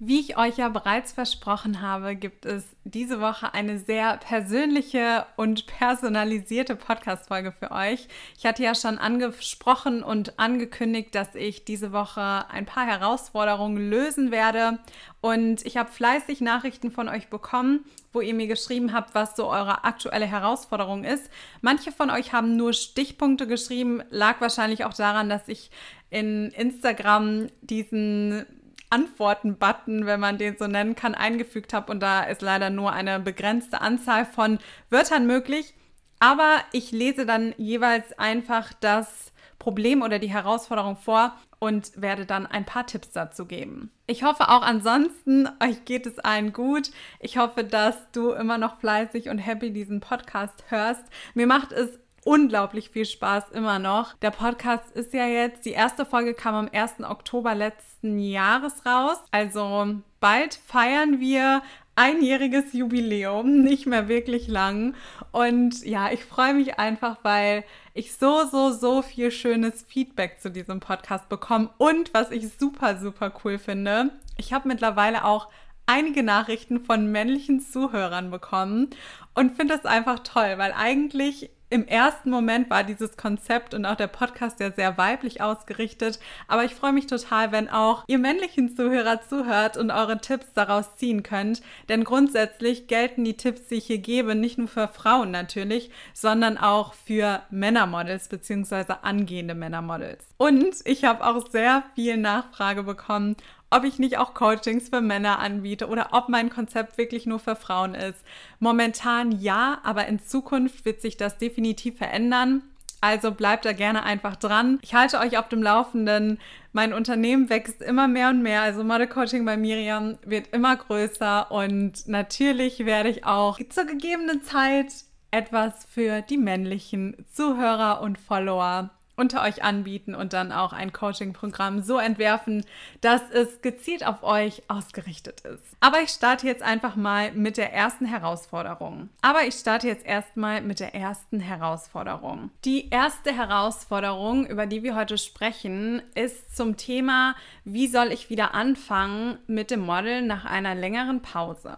Wie ich euch ja bereits versprochen habe, gibt es diese Woche eine sehr persönliche und personalisierte Podcast-Folge für euch. Ich hatte ja schon angesprochen und angekündigt, dass ich diese Woche ein paar Herausforderungen lösen werde. Und ich habe fleißig Nachrichten von euch bekommen, wo ihr mir geschrieben habt, was so eure aktuelle Herausforderung ist. Manche von euch haben nur Stichpunkte geschrieben, lag wahrscheinlich auch daran, dass ich in Instagram diesen Antworten-Button, wenn man den so nennen kann, eingefügt habe und da ist leider nur eine begrenzte Anzahl von Wörtern möglich. Aber ich lese dann jeweils einfach das Problem oder die Herausforderung vor und werde dann ein paar Tipps dazu geben. Ich hoffe auch ansonsten, euch geht es allen gut. Ich hoffe, dass du immer noch fleißig und happy diesen Podcast hörst. Mir macht es unglaublich viel Spaß immer noch. Der Podcast ist ja jetzt, die erste Folge kam am 1. Oktober letzten Jahres raus. Also bald feiern wir einjähriges Jubiläum, nicht mehr wirklich lang. Und ja, ich freue mich einfach, weil ich so, so, so viel schönes Feedback zu diesem Podcast bekomme. Und was ich super, super cool finde, ich habe mittlerweile auch einige Nachrichten von männlichen Zuhörern bekommen und finde das einfach toll, weil eigentlich im ersten Moment war dieses Konzept und auch der Podcast ja sehr weiblich ausgerichtet. Aber ich freue mich total, wenn auch ihr männlichen Zuhörer zuhört und eure Tipps daraus ziehen könnt. Denn grundsätzlich gelten die Tipps, die ich hier gebe, nicht nur für Frauen natürlich, sondern auch für Männermodels bzw. angehende Männermodels. Und ich habe auch sehr viel Nachfrage bekommen, ob ich nicht auch Coachings für Männer anbiete oder ob mein Konzept wirklich nur für Frauen ist. Momentan ja, aber in Zukunft wird sich das definitiv verändern. Also bleibt da gerne einfach dran. Ich halte euch auf dem Laufenden. Mein Unternehmen wächst immer mehr und mehr. Also Model Coaching bei Miriam wird immer größer und natürlich werde ich auch zur gegebenen Zeit etwas für die männlichen Zuhörer und Follower unter euch anbieten und dann auch ein Coaching-Programm so entwerfen, dass es gezielt auf euch ausgerichtet ist. Aber ich starte jetzt einfach mal mit der ersten Herausforderung. Aber ich starte jetzt erstmal mit der ersten Herausforderung. Die erste Herausforderung, über die wir heute sprechen, ist zum Thema, wie soll ich wieder anfangen mit dem Model nach einer längeren Pause.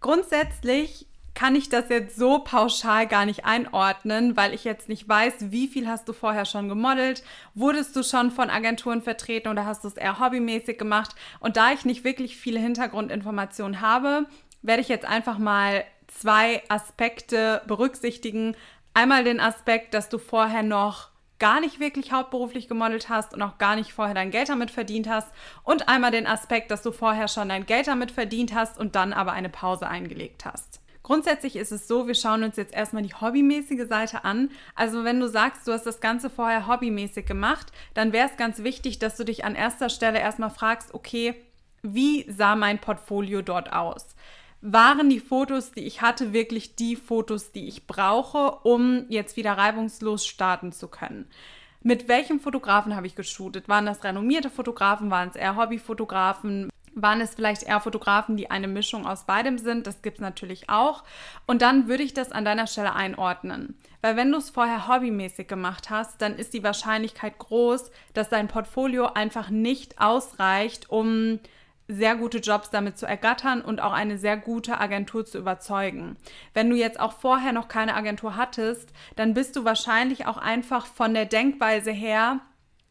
Grundsätzlich kann ich das jetzt so pauschal gar nicht einordnen, weil ich jetzt nicht weiß, wie viel hast du vorher schon gemodelt, wurdest du schon von Agenturen vertreten oder hast du es eher hobbymäßig gemacht. Und da ich nicht wirklich viele Hintergrundinformationen habe, werde ich jetzt einfach mal zwei Aspekte berücksichtigen. Einmal den Aspekt, dass du vorher noch gar nicht wirklich hauptberuflich gemodelt hast und auch gar nicht vorher dein Geld damit verdient hast. Und einmal den Aspekt, dass du vorher schon dein Geld damit verdient hast und dann aber eine Pause eingelegt hast. Grundsätzlich ist es so, wir schauen uns jetzt erstmal die hobbymäßige Seite an. Also wenn du sagst, du hast das Ganze vorher hobbymäßig gemacht, dann wäre es ganz wichtig, dass du dich an erster Stelle erstmal fragst, okay, wie sah mein Portfolio dort aus? Waren die Fotos, die ich hatte, wirklich die Fotos, die ich brauche, um jetzt wieder reibungslos starten zu können? Mit welchem Fotografen habe ich geshootet? Waren das renommierte Fotografen? Waren es eher Hobbyfotografen? Waren es vielleicht eher Fotografen, die eine Mischung aus beidem sind. Das gibt es natürlich auch. Und dann würde ich das an deiner Stelle einordnen. Weil wenn du es vorher hobbymäßig gemacht hast, dann ist die Wahrscheinlichkeit groß, dass dein Portfolio einfach nicht ausreicht, um sehr gute Jobs damit zu ergattern und auch eine sehr gute Agentur zu überzeugen. Wenn du jetzt auch vorher noch keine Agentur hattest, dann bist du wahrscheinlich auch einfach von der Denkweise her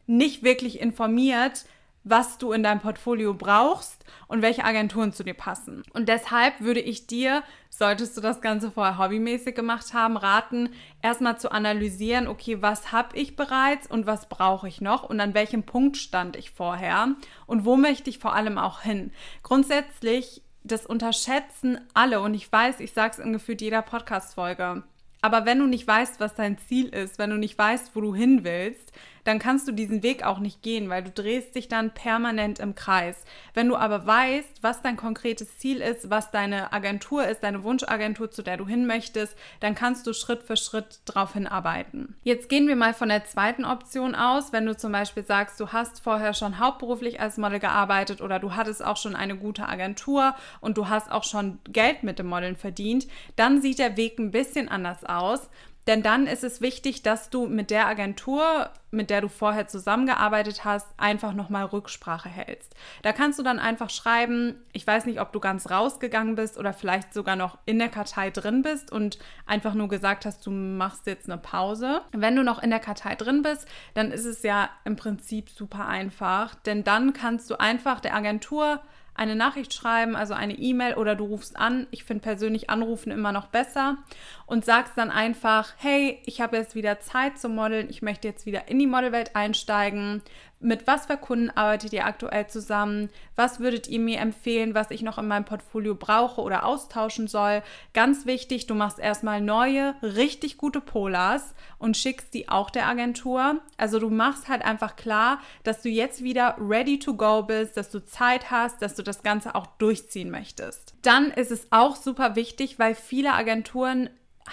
nicht wirklich informiert, was du in deinem Portfolio brauchst und welche Agenturen zu dir passen. Und deshalb würde ich dir, solltest du das Ganze vorher hobbymäßig gemacht haben, raten, erstmal zu analysieren, okay, was habe ich bereits und was brauche ich noch und an welchem Punkt stand ich vorher und wo möchte ich vor allem auch hin. Grundsätzlich, das unterschätzen alle und ich weiß, ich sage es in gefühlt jeder Podcast-Folge. Aber wenn du nicht weißt, was dein Ziel ist, wenn du nicht weißt, wo du hin willst, dann kannst du diesen Weg auch nicht gehen, weil du drehst dich dann permanent im Kreis. Wenn du aber weißt, was dein konkretes Ziel ist, was deine Agentur ist, deine Wunschagentur, zu der du hin möchtest, dann kannst du Schritt für Schritt darauf hinarbeiten. Jetzt gehen wir mal von der zweiten Option aus. Wenn du zum Beispiel sagst, du hast vorher schon hauptberuflich als Model gearbeitet oder du hattest auch schon eine gute Agentur und du hast auch schon Geld mit dem Modeln verdient, dann sieht der Weg ein bisschen anders aus. Denn dann ist es wichtig, dass du mit der Agentur mit der du vorher zusammengearbeitet hast, einfach nochmal Rücksprache hältst. Da kannst du dann einfach schreiben, ich weiß nicht, ob du ganz rausgegangen bist oder vielleicht sogar noch in der Kartei drin bist und einfach nur gesagt hast, du machst jetzt eine Pause. Wenn du noch in der Kartei drin bist, dann ist es ja im Prinzip super einfach, denn dann kannst du einfach der Agentur eine Nachricht schreiben, also eine E-Mail oder du rufst an. Ich finde persönlich Anrufen immer noch besser und sagst dann einfach, hey, ich habe jetzt wieder Zeit zum Modeln, ich möchte jetzt wieder in die Modelwelt einsteigen mit was für Kunden arbeitet ihr aktuell zusammen? Was würdet ihr mir empfehlen, was ich noch in meinem Portfolio brauche oder austauschen soll? Ganz wichtig, du machst erstmal neue, richtig gute Polars und schickst die auch der Agentur. Also du machst halt einfach klar, dass du jetzt wieder ready to go bist, dass du Zeit hast, dass du das Ganze auch durchziehen möchtest. Dann ist es auch super wichtig, weil viele Agenturen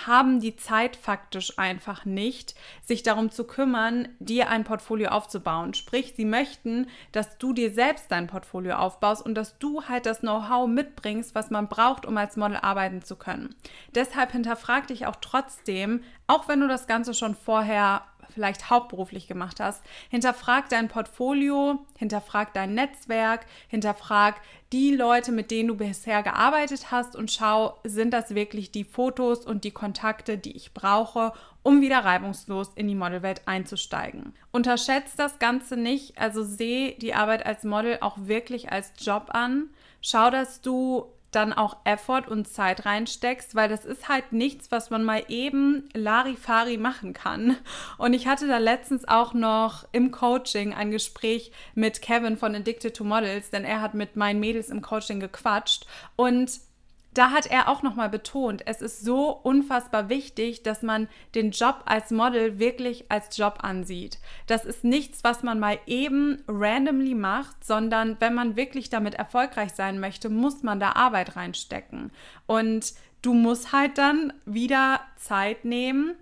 haben die Zeit faktisch einfach nicht, sich darum zu kümmern, dir ein Portfolio aufzubauen. Sprich, sie möchten, dass du dir selbst dein Portfolio aufbaust und dass du halt das Know-how mitbringst, was man braucht, um als Model arbeiten zu können. Deshalb hinterfrag dich auch trotzdem, auch wenn du das Ganze schon vorher vielleicht hauptberuflich gemacht hast, hinterfrag dein Portfolio, hinterfrag dein Netzwerk, hinterfrag die Leute, mit denen du bisher gearbeitet hast und schau, sind das wirklich die Fotos und die Kontakte, die ich brauche, um wieder reibungslos in die Modelwelt einzusteigen. Unterschätzt das Ganze nicht, also sehe die Arbeit als Model auch wirklich als Job an. Schau, dass du dann auch Effort und Zeit reinsteckst, weil das ist halt nichts, was man mal eben Larifari machen kann. Und ich hatte da letztens auch noch im Coaching ein Gespräch mit Kevin von Addicted to Models, denn er hat mit meinen Mädels im Coaching gequatscht und da hat er auch nochmal betont, es ist so unfassbar wichtig, dass man den Job als Model wirklich als Job ansieht. Das ist nichts, was man mal eben randomly macht, sondern wenn man wirklich damit erfolgreich sein möchte, muss man da Arbeit reinstecken. Und du musst halt dann wieder Zeit nehmen,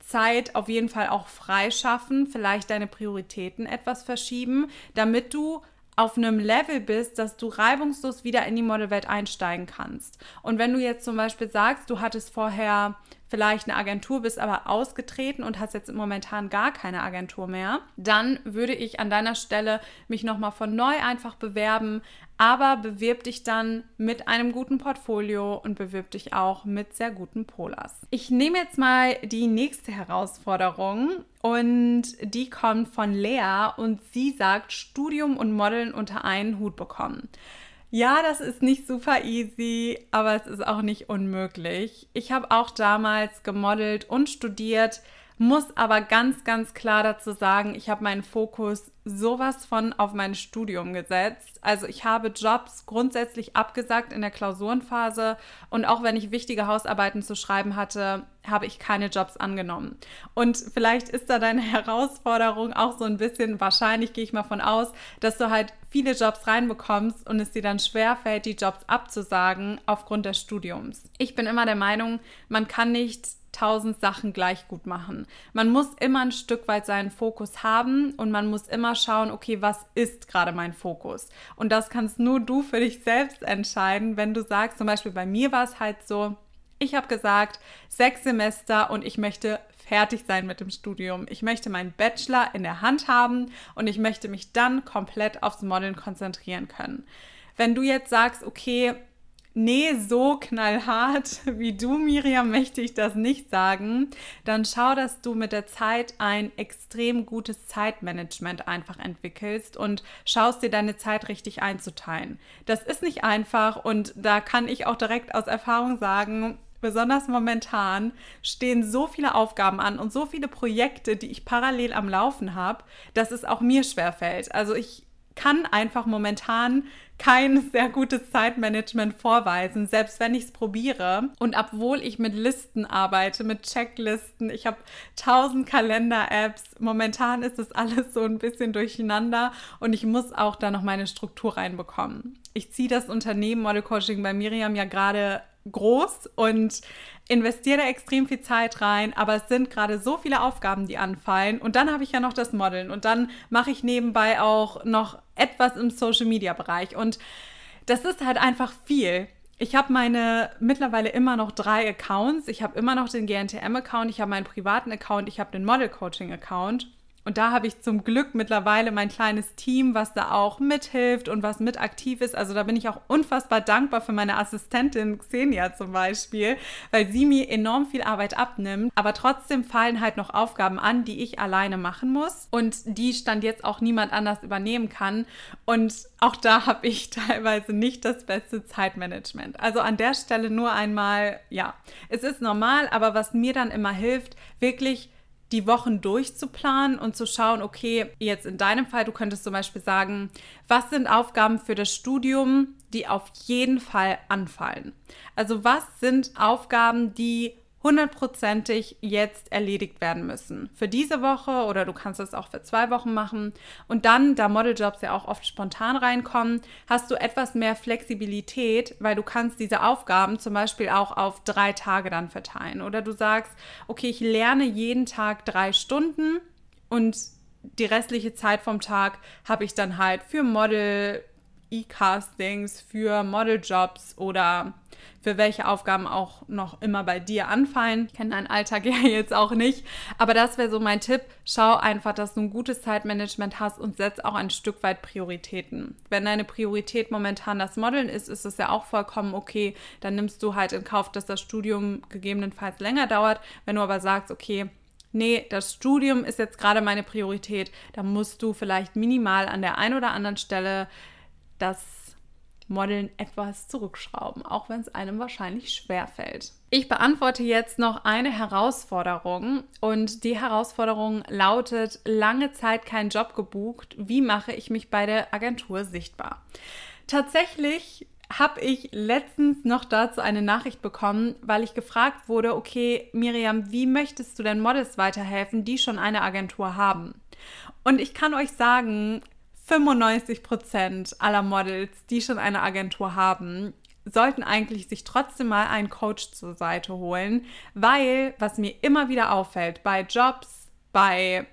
Zeit auf jeden Fall auch freischaffen, vielleicht deine Prioritäten etwas verschieben, damit du auf einem Level bist, dass du reibungslos wieder in die Modelwelt einsteigen kannst. Und wenn du jetzt zum Beispiel sagst, du hattest vorher vielleicht eine Agentur, bist aber ausgetreten und hast jetzt momentan gar keine Agentur mehr, dann würde ich an deiner Stelle mich nochmal von neu einfach bewerben, aber bewirb dich dann mit einem guten Portfolio und bewirb dich auch mit sehr guten Polars. Ich nehme jetzt mal die nächste Herausforderung und die kommt von Lea und sie sagt, Studium und Modeln unter einen Hut bekommen. Ja, das ist nicht super easy, aber es ist auch nicht unmöglich. Ich habe auch damals gemodelt und studiert, muss aber ganz, ganz klar dazu sagen, ich habe meinen Fokus sowas von auf mein Studium gesetzt. Also ich habe Jobs grundsätzlich abgesagt in der Klausurenphase und auch wenn ich wichtige Hausarbeiten zu schreiben hatte, habe ich keine Jobs angenommen. Und vielleicht ist da deine Herausforderung auch so ein bisschen, wahrscheinlich gehe ich mal von aus, dass du halt viele Jobs reinbekommst und es dir dann schwerfällt, die Jobs abzusagen aufgrund des Studiums. Ich bin immer der Meinung, man kann nicht tausend Sachen gleich gut machen. Man muss immer ein Stück weit seinen Fokus haben und man muss immer schauen, okay, was ist gerade mein Fokus? Und das kannst nur du für dich selbst entscheiden, wenn du sagst, zum Beispiel bei mir war es halt so, ich habe gesagt, sechs Semester und ich möchte fertig sein mit dem Studium. Ich möchte meinen Bachelor in der Hand haben und ich möchte mich dann komplett aufs Modeln konzentrieren können. Wenn du jetzt sagst, okay, nee, so knallhart wie du, Miriam, möchte ich das nicht sagen, dann schau, dass du mit der Zeit ein extrem gutes Zeitmanagement einfach entwickelst und schaust dir deine Zeit richtig einzuteilen. Das ist nicht einfach und da kann ich auch direkt aus Erfahrung sagen, besonders momentan stehen so viele Aufgaben an und so viele Projekte, die ich parallel am Laufen habe, dass es auch mir schwerfällt. Also ich kann einfach momentan kein sehr gutes Zeitmanagement vorweisen, selbst wenn ich es probiere. Und obwohl ich mit Listen arbeite, mit Checklisten, ich habe tausend Kalender-Apps, momentan ist es alles so ein bisschen durcheinander und ich muss auch da noch meine Struktur reinbekommen. Ich ziehe das Unternehmen Model Coaching bei Miriam ja gerade groß und investiere extrem viel Zeit rein, aber es sind gerade so viele Aufgaben, die anfallen. Und dann habe ich ja noch das Modeln und dann mache ich nebenbei auch noch etwas im Social-Media-Bereich. Und das ist halt einfach viel. Ich habe meine mittlerweile immer noch drei Accounts. Ich habe immer noch den GNTM-Account, ich habe meinen privaten Account, ich habe den Model-Coaching-Account. Und da habe ich zum Glück mittlerweile mein kleines Team, was da auch mithilft und was mit aktiv ist. Also da bin ich auch unfassbar dankbar für meine Assistentin Xenia zum Beispiel, weil sie mir enorm viel Arbeit abnimmt. Aber trotzdem fallen halt noch Aufgaben an, die ich alleine machen muss und die stand jetzt auch niemand anders übernehmen kann. Und auch da habe ich teilweise nicht das beste Zeitmanagement. Also an der Stelle nur einmal, ja, es ist normal, aber was mir dann immer hilft, wirklich die Wochen durchzuplanen und zu schauen, okay, jetzt in deinem Fall, du könntest zum Beispiel sagen, was sind Aufgaben für das Studium, die auf jeden Fall anfallen? Also was sind Aufgaben, die hundertprozentig jetzt erledigt werden müssen. Für diese Woche oder du kannst es auch für zwei Wochen machen. Und dann, da Modeljobs ja auch oft spontan reinkommen, hast du etwas mehr Flexibilität, weil du kannst diese Aufgaben zum Beispiel auch auf drei Tage dann verteilen. Oder du sagst, okay, ich lerne jeden Tag drei Stunden und die restliche Zeit vom Tag habe ich dann halt für Model E-Castings, für Modeljobs oder für welche Aufgaben auch noch immer bei dir anfallen. Ich kenne deinen Alltag ja jetzt auch nicht, aber das wäre so mein Tipp. Schau einfach, dass du ein gutes Zeitmanagement hast und setz auch ein Stück weit Prioritäten. Wenn deine Priorität momentan das Modeln ist, ist es ja auch vollkommen okay. Dann nimmst du halt in Kauf, dass das Studium gegebenenfalls länger dauert. Wenn du aber sagst, okay, nee, das Studium ist jetzt gerade meine Priorität, dann musst du vielleicht minimal an der einen oder anderen Stelle das Modeln etwas zurückschrauben, auch wenn es einem wahrscheinlich schwer fällt. Ich beantworte jetzt noch eine Herausforderung und die Herausforderung lautet, lange Zeit keinen Job gebucht, wie mache ich mich bei der Agentur sichtbar? Tatsächlich habe ich letztens noch dazu eine Nachricht bekommen, weil ich gefragt wurde, okay, Miriam, wie möchtest du denn Models weiterhelfen, die schon eine Agentur haben? Und ich kann euch sagen, 95 Prozent aller Models, die schon eine Agentur haben, sollten eigentlich sich trotzdem mal einen Coach zur Seite holen, weil, was mir immer wieder auffällt, bei Jobs, bei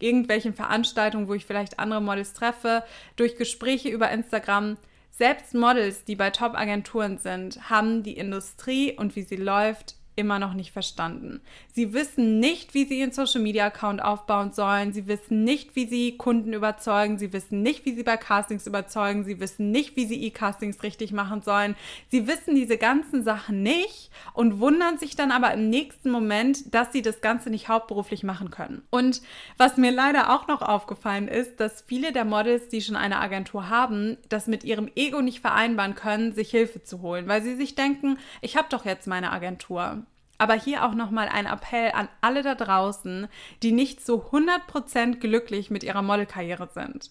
irgendwelchen Veranstaltungen, wo ich vielleicht andere Models treffe, durch Gespräche über Instagram, selbst Models, die bei Top-Agenturen sind, haben die Industrie und wie sie läuft immer noch nicht verstanden. Sie wissen nicht, wie sie ihren Social Media Account aufbauen sollen. Sie wissen nicht, wie sie Kunden überzeugen. Sie wissen nicht, wie sie bei Castings überzeugen. Sie wissen nicht, wie sie E-Castings richtig machen sollen. Sie wissen diese ganzen Sachen nicht und wundern sich dann aber im nächsten Moment, dass sie das Ganze nicht hauptberuflich machen können. Und was mir leider auch noch aufgefallen ist, dass viele der Models, die schon eine Agentur haben, das mit ihrem Ego nicht vereinbaren können, sich Hilfe zu holen, weil sie sich denken, ich habe doch jetzt meine Agentur. Aber hier auch nochmal ein Appell an alle da draußen, die nicht so 100% glücklich mit ihrer Modelkarriere sind.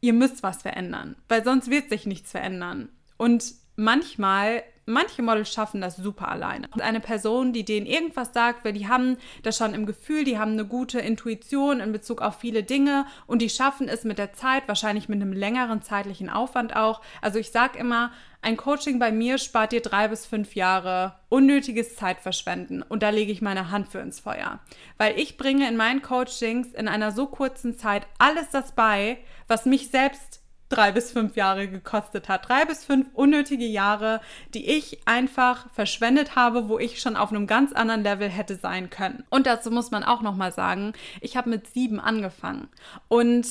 Ihr müsst was verändern, weil sonst wird sich nichts verändern. Und manchmal Manche Models schaffen das super alleine. Und eine Person, die denen irgendwas sagt, weil die haben das schon im Gefühl, die haben eine gute Intuition in Bezug auf viele Dinge und die schaffen es mit der Zeit, wahrscheinlich mit einem längeren zeitlichen Aufwand auch. Also ich sage immer, ein Coaching bei mir spart dir drei bis fünf Jahre unnötiges Zeitverschwenden und da lege ich meine Hand für ins Feuer. Weil ich bringe in meinen Coachings in einer so kurzen Zeit alles das bei, was mich selbst drei bis fünf Jahre gekostet hat. Drei bis fünf unnötige Jahre, die ich einfach verschwendet habe, wo ich schon auf einem ganz anderen Level hätte sein können. Und dazu muss man auch nochmal sagen, ich habe mit sieben angefangen. Und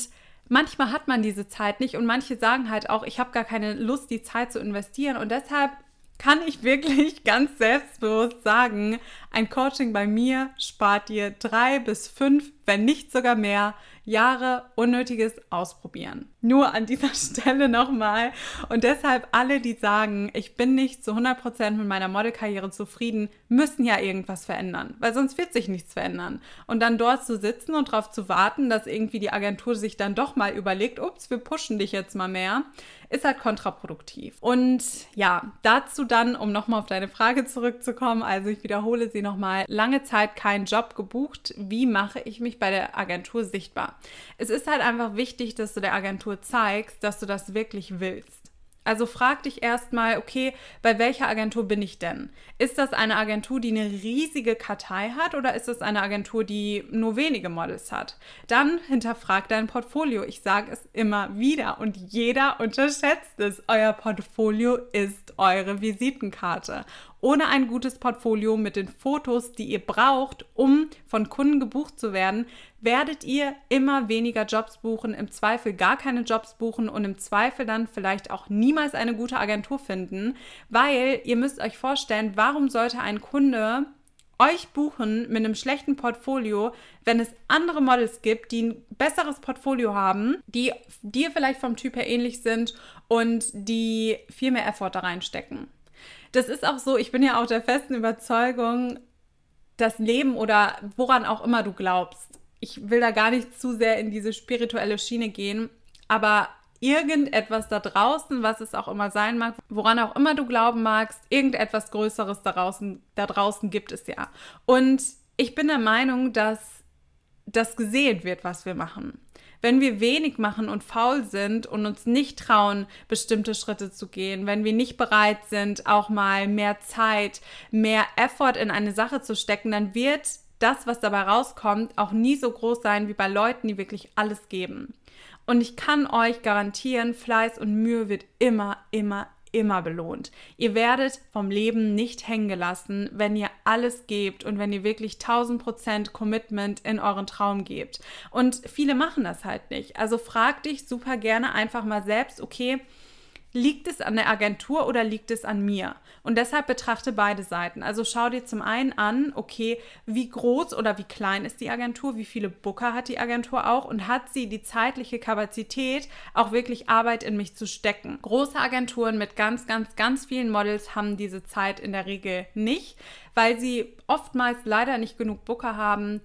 manchmal hat man diese Zeit nicht und manche sagen halt auch, ich habe gar keine Lust, die Zeit zu investieren. Und deshalb kann ich wirklich ganz selbstbewusst sagen, ein Coaching bei mir spart dir drei bis fünf, wenn nicht sogar mehr, Jahre unnötiges Ausprobieren. Nur an dieser Stelle nochmal. Und deshalb alle, die sagen, ich bin nicht zu 100% mit meiner Modelkarriere zufrieden, müssen ja irgendwas verändern, weil sonst wird sich nichts verändern. Und dann dort zu sitzen und darauf zu warten, dass irgendwie die Agentur sich dann doch mal überlegt, ups, wir pushen dich jetzt mal mehr, ist halt kontraproduktiv. Und ja, dazu dann, um nochmal auf deine Frage zurückzukommen, also ich wiederhole sie nochmal, lange Zeit keinen Job gebucht, wie mache ich mich bei der Agentur sichtbar? Es ist halt einfach wichtig, dass du der Agentur zeigst, dass du das wirklich willst. Also frag dich erstmal, okay, bei welcher Agentur bin ich denn? Ist das eine Agentur, die eine riesige Kartei hat oder ist das eine Agentur, die nur wenige Models hat? Dann hinterfrag dein Portfolio. Ich sage es immer wieder und jeder unterschätzt es. Euer Portfolio ist eure Visitenkarte. Ohne ein gutes Portfolio mit den Fotos, die ihr braucht, um von Kunden gebucht zu werden, werdet ihr immer weniger Jobs buchen, im Zweifel gar keine Jobs buchen und im Zweifel dann vielleicht auch niemals eine gute Agentur finden, weil ihr müsst euch vorstellen, warum sollte ein Kunde euch buchen mit einem schlechten Portfolio, wenn es andere Models gibt, die ein besseres Portfolio haben, die dir vielleicht vom Typ her ähnlich sind und die viel mehr Effort da reinstecken. Das ist auch so, ich bin ja auch der festen Überzeugung, das Leben oder woran auch immer du glaubst. Ich will da gar nicht zu sehr in diese spirituelle Schiene gehen, aber irgendetwas da draußen, was es auch immer sein mag, woran auch immer du glauben magst, irgendetwas Größeres da draußen, da draußen gibt es ja. Und ich bin der Meinung, dass das gesehen wird, was wir machen. Wenn wir wenig machen und faul sind und uns nicht trauen, bestimmte Schritte zu gehen, wenn wir nicht bereit sind, auch mal mehr Zeit, mehr Effort in eine Sache zu stecken, dann wird das, was dabei rauskommt, auch nie so groß sein wie bei Leuten, die wirklich alles geben. Und ich kann euch garantieren, Fleiß und Mühe wird immer, immer, immer belohnt. Ihr werdet vom Leben nicht hängen gelassen, wenn ihr alles gebt und wenn ihr wirklich 1000% Commitment in euren Traum gebt. Und viele machen das halt nicht. Also frag dich super gerne einfach mal selbst, okay, Liegt es an der Agentur oder liegt es an mir? Und deshalb betrachte beide Seiten. Also schau dir zum einen an, okay, wie groß oder wie klein ist die Agentur, wie viele Booker hat die Agentur auch und hat sie die zeitliche Kapazität, auch wirklich Arbeit in mich zu stecken. Große Agenturen mit ganz, ganz, ganz vielen Models haben diese Zeit in der Regel nicht, weil sie oftmals leider nicht genug Booker haben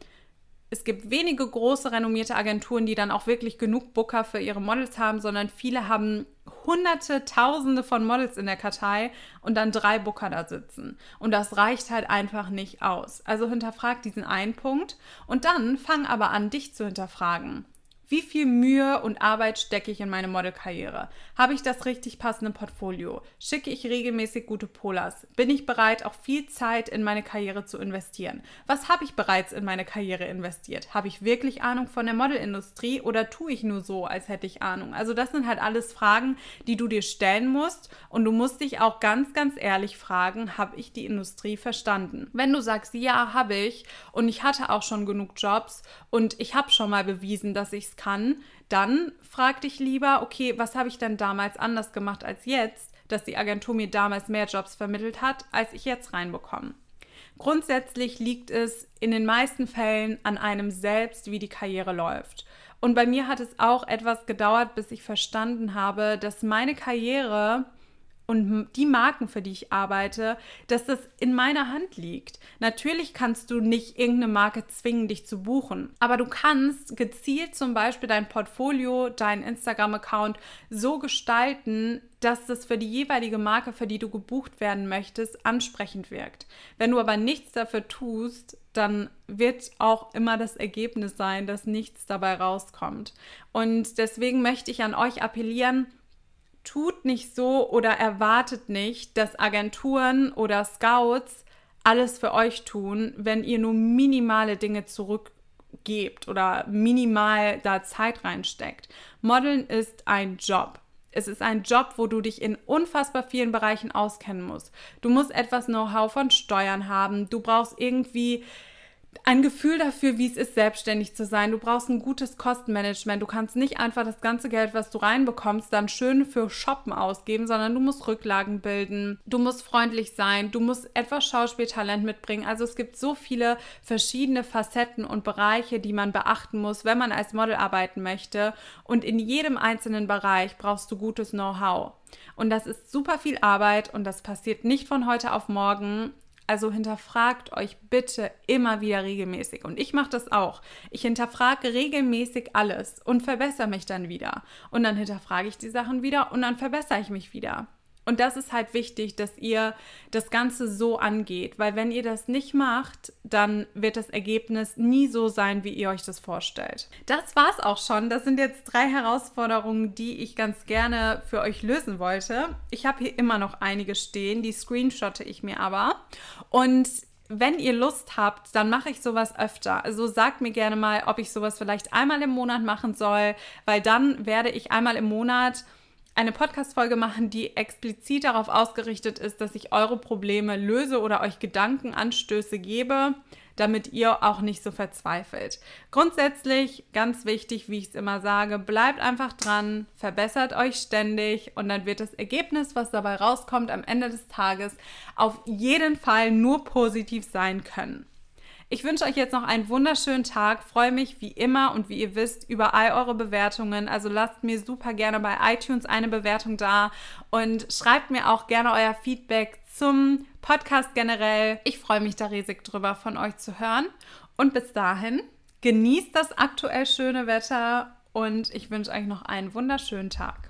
es gibt wenige große renommierte Agenturen, die dann auch wirklich genug Booker für ihre Models haben, sondern viele haben hunderte, tausende von Models in der Kartei und dann drei Booker da sitzen. Und das reicht halt einfach nicht aus. Also hinterfrag diesen einen Punkt und dann fang aber an, dich zu hinterfragen. Wie viel Mühe und Arbeit stecke ich in meine Modelkarriere? Habe ich das richtig passende Portfolio? Schicke ich regelmäßig gute Polars? Bin ich bereit, auch viel Zeit in meine Karriere zu investieren? Was habe ich bereits in meine Karriere investiert? Habe ich wirklich Ahnung von der Modelindustrie oder tue ich nur so, als hätte ich Ahnung? Also das sind halt alles Fragen, die du dir stellen musst und du musst dich auch ganz, ganz ehrlich fragen, habe ich die Industrie verstanden? Wenn du sagst, ja, habe ich und ich hatte auch schon genug Jobs und ich habe schon mal bewiesen, dass ich es kann, dann frag dich lieber, okay, was habe ich denn damals anders gemacht als jetzt, dass die Agentur mir damals mehr Jobs vermittelt hat, als ich jetzt reinbekomme. Grundsätzlich liegt es in den meisten Fällen an einem selbst, wie die Karriere läuft. Und bei mir hat es auch etwas gedauert, bis ich verstanden habe, dass meine Karriere und die Marken, für die ich arbeite, dass das in meiner Hand liegt. Natürlich kannst du nicht irgendeine Marke zwingen, dich zu buchen, aber du kannst gezielt zum Beispiel dein Portfolio, deinen Instagram-Account so gestalten, dass das für die jeweilige Marke, für die du gebucht werden möchtest, ansprechend wirkt. Wenn du aber nichts dafür tust, dann wird auch immer das Ergebnis sein, dass nichts dabei rauskommt. Und deswegen möchte ich an euch appellieren, tut nicht so oder erwartet nicht, dass Agenturen oder Scouts alles für euch tun, wenn ihr nur minimale Dinge zurückgebt oder minimal da Zeit reinsteckt. Modeln ist ein Job. Es ist ein Job, wo du dich in unfassbar vielen Bereichen auskennen musst. Du musst etwas Know-how von Steuern haben. Du brauchst irgendwie ein Gefühl dafür, wie es ist, selbstständig zu sein. Du brauchst ein gutes Kostenmanagement. Du kannst nicht einfach das ganze Geld, was du reinbekommst, dann schön für Shoppen ausgeben, sondern du musst Rücklagen bilden. Du musst freundlich sein. Du musst etwas Schauspieltalent mitbringen. Also es gibt so viele verschiedene Facetten und Bereiche, die man beachten muss, wenn man als Model arbeiten möchte. Und in jedem einzelnen Bereich brauchst du gutes Know-how. Und das ist super viel Arbeit und das passiert nicht von heute auf morgen. Also hinterfragt euch bitte immer wieder regelmäßig. Und ich mache das auch. Ich hinterfrage regelmäßig alles und verbessere mich dann wieder. Und dann hinterfrage ich die Sachen wieder und dann verbessere ich mich wieder. Und das ist halt wichtig, dass ihr das Ganze so angeht, weil wenn ihr das nicht macht, dann wird das Ergebnis nie so sein, wie ihr euch das vorstellt. Das war's auch schon. Das sind jetzt drei Herausforderungen, die ich ganz gerne für euch lösen wollte. Ich habe hier immer noch einige stehen, die screenshotte ich mir aber. Und wenn ihr Lust habt, dann mache ich sowas öfter. Also sagt mir gerne mal, ob ich sowas vielleicht einmal im Monat machen soll, weil dann werde ich einmal im Monat eine Podcast-Folge machen, die explizit darauf ausgerichtet ist, dass ich eure Probleme löse oder euch Gedankenanstöße gebe, damit ihr auch nicht so verzweifelt. Grundsätzlich ganz wichtig, wie ich es immer sage, bleibt einfach dran, verbessert euch ständig und dann wird das Ergebnis, was dabei rauskommt am Ende des Tages, auf jeden Fall nur positiv sein können. Ich wünsche euch jetzt noch einen wunderschönen Tag. Freue mich wie immer und wie ihr wisst über all eure Bewertungen. Also lasst mir super gerne bei iTunes eine Bewertung da und schreibt mir auch gerne euer Feedback zum Podcast generell. Ich freue mich da riesig drüber, von euch zu hören. Und bis dahin, genießt das aktuell schöne Wetter und ich wünsche euch noch einen wunderschönen Tag.